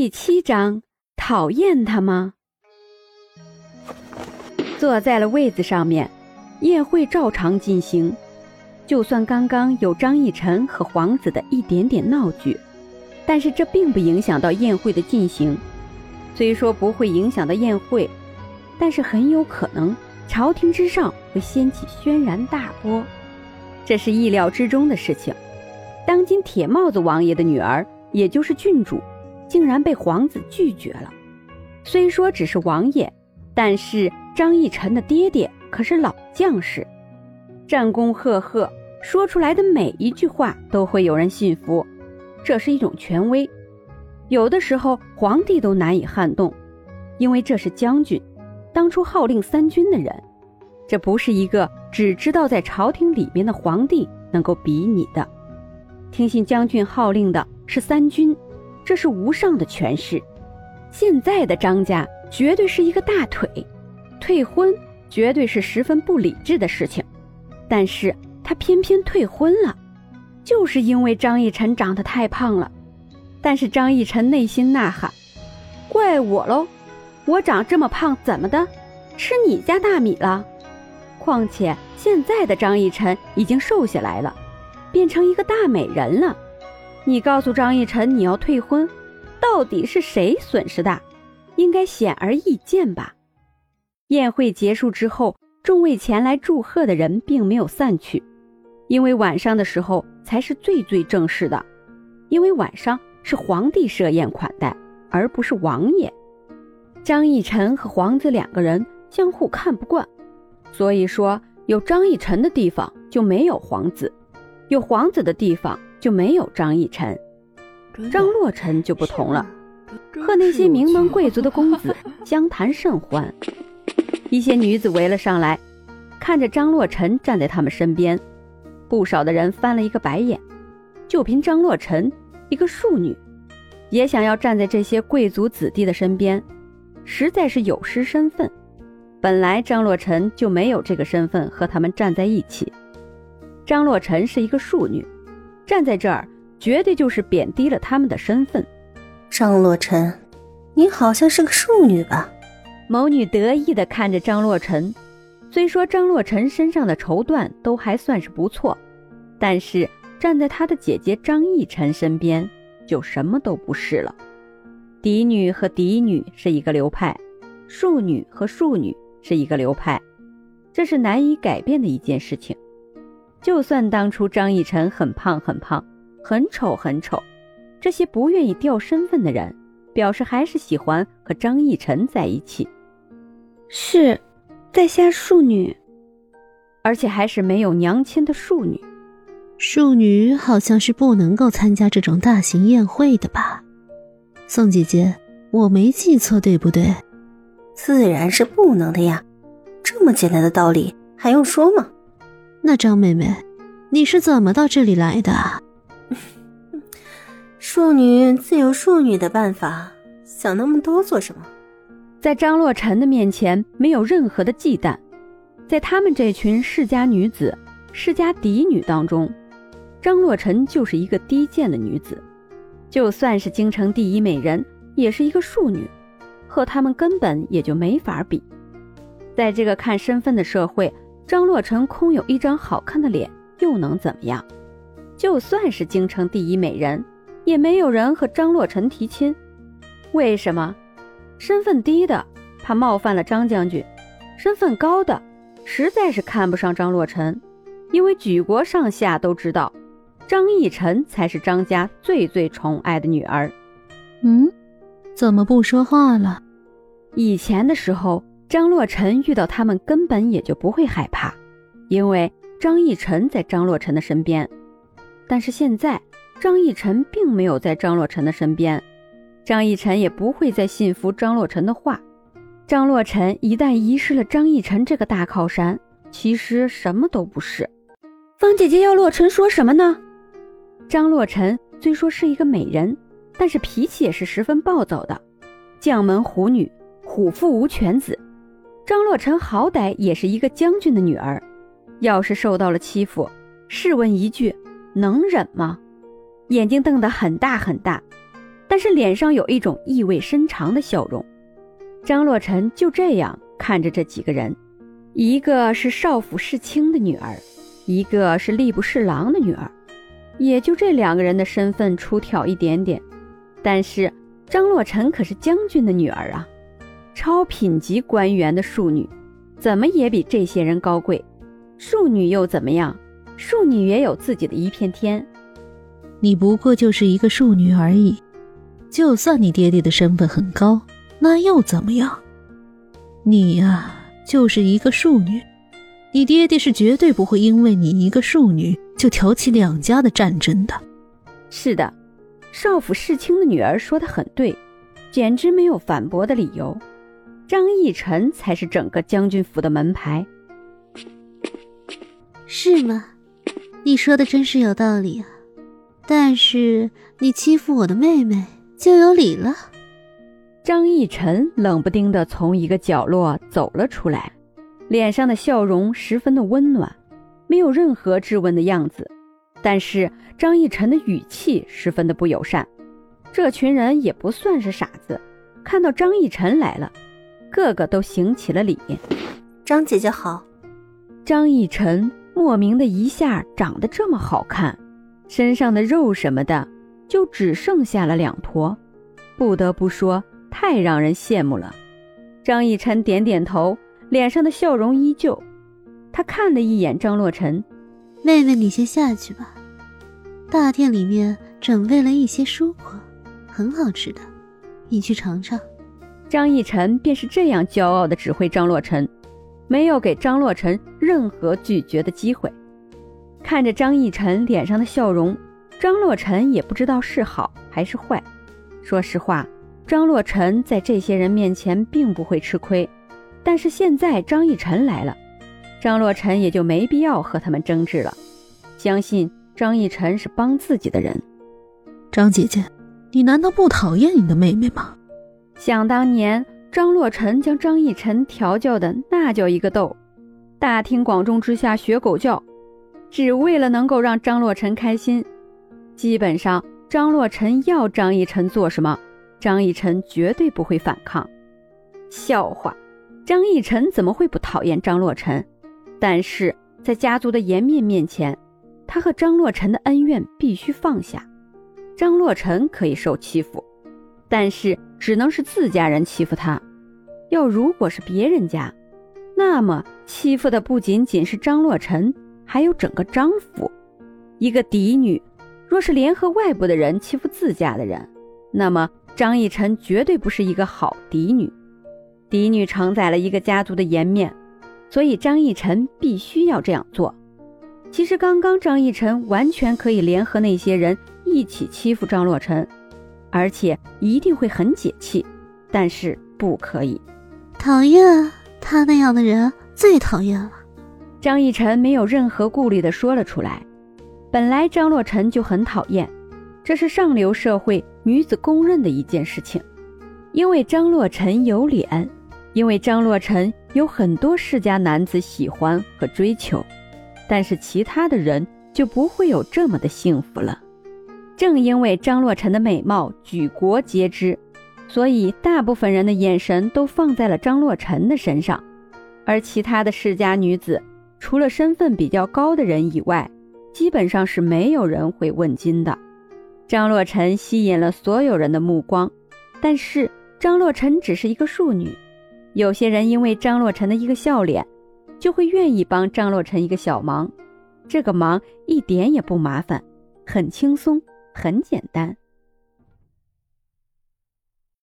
第七章，讨厌他吗？坐在了位子上面，宴会照常进行。就算刚刚有张逸晨和皇子的一点点闹剧，但是这并不影响到宴会的进行。虽说不会影响到宴会，但是很有可能朝廷之上会掀起轩然大波，这是意料之中的事情。当今铁帽子王爷的女儿，也就是郡主，竟然被皇子拒绝了。虽说只是王爷，但是张逸晨的爹爹可是老将士，战功赫赫。说出来的每一句话都会有人信服，这是一种权威。有的时候皇帝都难以撼动，因为这是将军，当初号令三军的人，这不是一个只知道在朝廷里面的皇帝能够比拟的。听信将军号令的是三军，这是无上的权势。现在的张家绝对是一个大腿，退婚绝对是十分不理智的事情，但是。他偏偏退婚了，就是因为张逸晨长得太胖了。但是张逸晨内心呐喊：“怪我喽！我长这么胖怎么的？吃你家大米了？况且现在的张逸晨已经瘦下来了，变成一个大美人了。你告诉张逸晨你要退婚，到底是谁损失大？应该显而易见吧？”宴会结束之后，众位前来祝贺的人并没有散去。因为晚上的时候才是最最正式的，因为晚上是皇帝设宴款待，而不是王爷。张逸晨和皇子两个人相互看不惯，所以说有张逸晨的地方就没有皇子，有皇子的地方就没有张逸晨。张洛尘就不同了，和那些名门贵族的公子 相谈甚欢。一些女子围了上来，看着张洛尘站在他们身边。不少的人翻了一个白眼，就凭张洛尘一个庶女，也想要站在这些贵族子弟的身边，实在是有失身份。本来张洛尘就没有这个身份和他们站在一起。张洛尘是一个庶女，站在这儿绝对就是贬低了他们的身份。张洛尘，你好像是个庶女吧？某女得意的看着张洛尘。虽说张洛尘身上的绸缎都还算是不错，但是站在他的姐姐张逸晨身边就什么都不是了。嫡女和嫡女是一个流派，庶女和庶女是一个流派，这是难以改变的一件事情。就算当初张逸晨很胖很胖，很丑很丑，这些不愿意掉身份的人，表示还是喜欢和张逸晨在一起。是。在下庶女，而且还是没有娘亲的庶女。庶女好像是不能够参加这种大型宴会的吧？宋姐姐，我没记错对不对？自然是不能的呀，这么简单的道理还用说吗？那张妹妹，你是怎么到这里来的？庶女自有庶女的办法，想那么多做什么？在张洛尘的面前，没有任何的忌惮。在他们这群世家女子、世家嫡女当中，张洛尘就是一个低贱的女子。就算是京城第一美人，也是一个庶女，和他们根本也就没法比。在这个看身份的社会，张洛尘空有一张好看的脸，又能怎么样？就算是京城第一美人，也没有人和张洛尘提亲。为什么？身份低的怕冒犯了张将军，身份高的实在是看不上张洛尘，因为举国上下都知道，张逸晨才是张家最最宠爱的女儿。嗯，怎么不说话了？以前的时候，张洛尘遇到他们根本也就不会害怕，因为张逸晨在张洛尘的身边。但是现在，张逸晨并没有在张洛尘的身边。张逸晨也不会再信服张洛尘的话。张洛尘一旦遗失了张逸晨这个大靠山，其实什么都不是。方姐姐要洛尘说什么呢？张洛尘虽说是一个美人，但是脾气也是十分暴躁的。将门虎女，虎父无犬子。张洛尘好歹也是一个将军的女儿，要是受到了欺负，试问一句，能忍吗？眼睛瞪得很大很大。但是脸上有一种意味深长的笑容。张洛尘就这样看着这几个人，一个是少府世卿的女儿，一个是吏部侍郎的女儿，也就这两个人的身份出挑一点点。但是张洛尘可是将军的女儿啊，超品级官员的庶女，怎么也比这些人高贵。庶女又怎么样？庶女也有自己的一片天。你不过就是一个庶女而已，就算你爹爹的身份很高，那又怎么样？你呀，就是一个庶女，你爹爹是绝对不会因为你一个庶女就挑起两家的战争的。是的，少府世卿的女儿说的很对，简直没有反驳的理由。张义臣才是整个将军府的门牌。是吗？你说的真是有道理啊！但是你欺负我的妹妹就有理了。张逸晨冷不丁的从一个角落走了出来，脸上的笑容十分的温暖，没有任何质问的样子。但是张逸晨的语气十分的不友善。这群人也不算是傻子，看到张逸晨来了，个个都行起了礼。张姐姐好。张逸晨。莫名的一下长得这么好看，身上的肉什么的就只剩下了两坨，不得不说太让人羡慕了。张逸晨点点头，脸上的笑容依旧。他看了一眼张洛尘，妹妹你先下去吧，大殿里面准备了一些蔬果，很好吃的，你去尝尝。张逸晨便是这样骄傲的指挥张洛尘。没有给张洛尘任何拒绝的机会。看着张逸晨脸上的笑容，张洛尘也不知道是好还是坏。说实话，张洛尘在这些人面前并不会吃亏，但是现在张逸晨来了，张洛尘也就没必要和他们争执了。相信张逸晨是帮自己的人。张姐姐，你难道不讨厌你的妹妹吗？想当年。张洛尘将张逸晨调教的那叫一个逗，大庭广众之下学狗叫，只为了能够让张洛尘开心。基本上，张洛尘要张逸晨做什么，张逸晨绝对不会反抗。笑话，张逸晨怎么会不讨厌张洛尘？但是在家族的颜面面前，他和张洛尘的恩怨必须放下。张洛尘可以受欺负。但是只能是自家人欺负他，要如果是别人家，那么欺负的不仅仅是张洛尘，还有整个张府。一个嫡女，若是联合外部的人欺负自家的人，那么张逸晨绝对不是一个好嫡女。嫡女承载了一个家族的颜面，所以张逸晨必须要这样做。其实刚刚张逸晨完全可以联合那些人一起欺负张洛尘。而且一定会很解气，但是不可以。讨厌他那样的人最讨厌了。张逸晨没有任何顾虑的说了出来。本来张洛尘就很讨厌，这是上流社会女子公认的一件事情。因为张洛尘有脸，因为张洛尘有很多世家男子喜欢和追求，但是其他的人就不会有这么的幸福了。正因为张洛尘的美貌举国皆知，所以大部分人的眼神都放在了张洛尘的身上，而其他的世家女子，除了身份比较高的人以外，基本上是没有人会问津的。张洛尘吸引了所有人的目光，但是张洛尘只是一个庶女，有些人因为张洛尘的一个笑脸，就会愿意帮张洛尘一个小忙，这个忙一点也不麻烦，很轻松。很简单。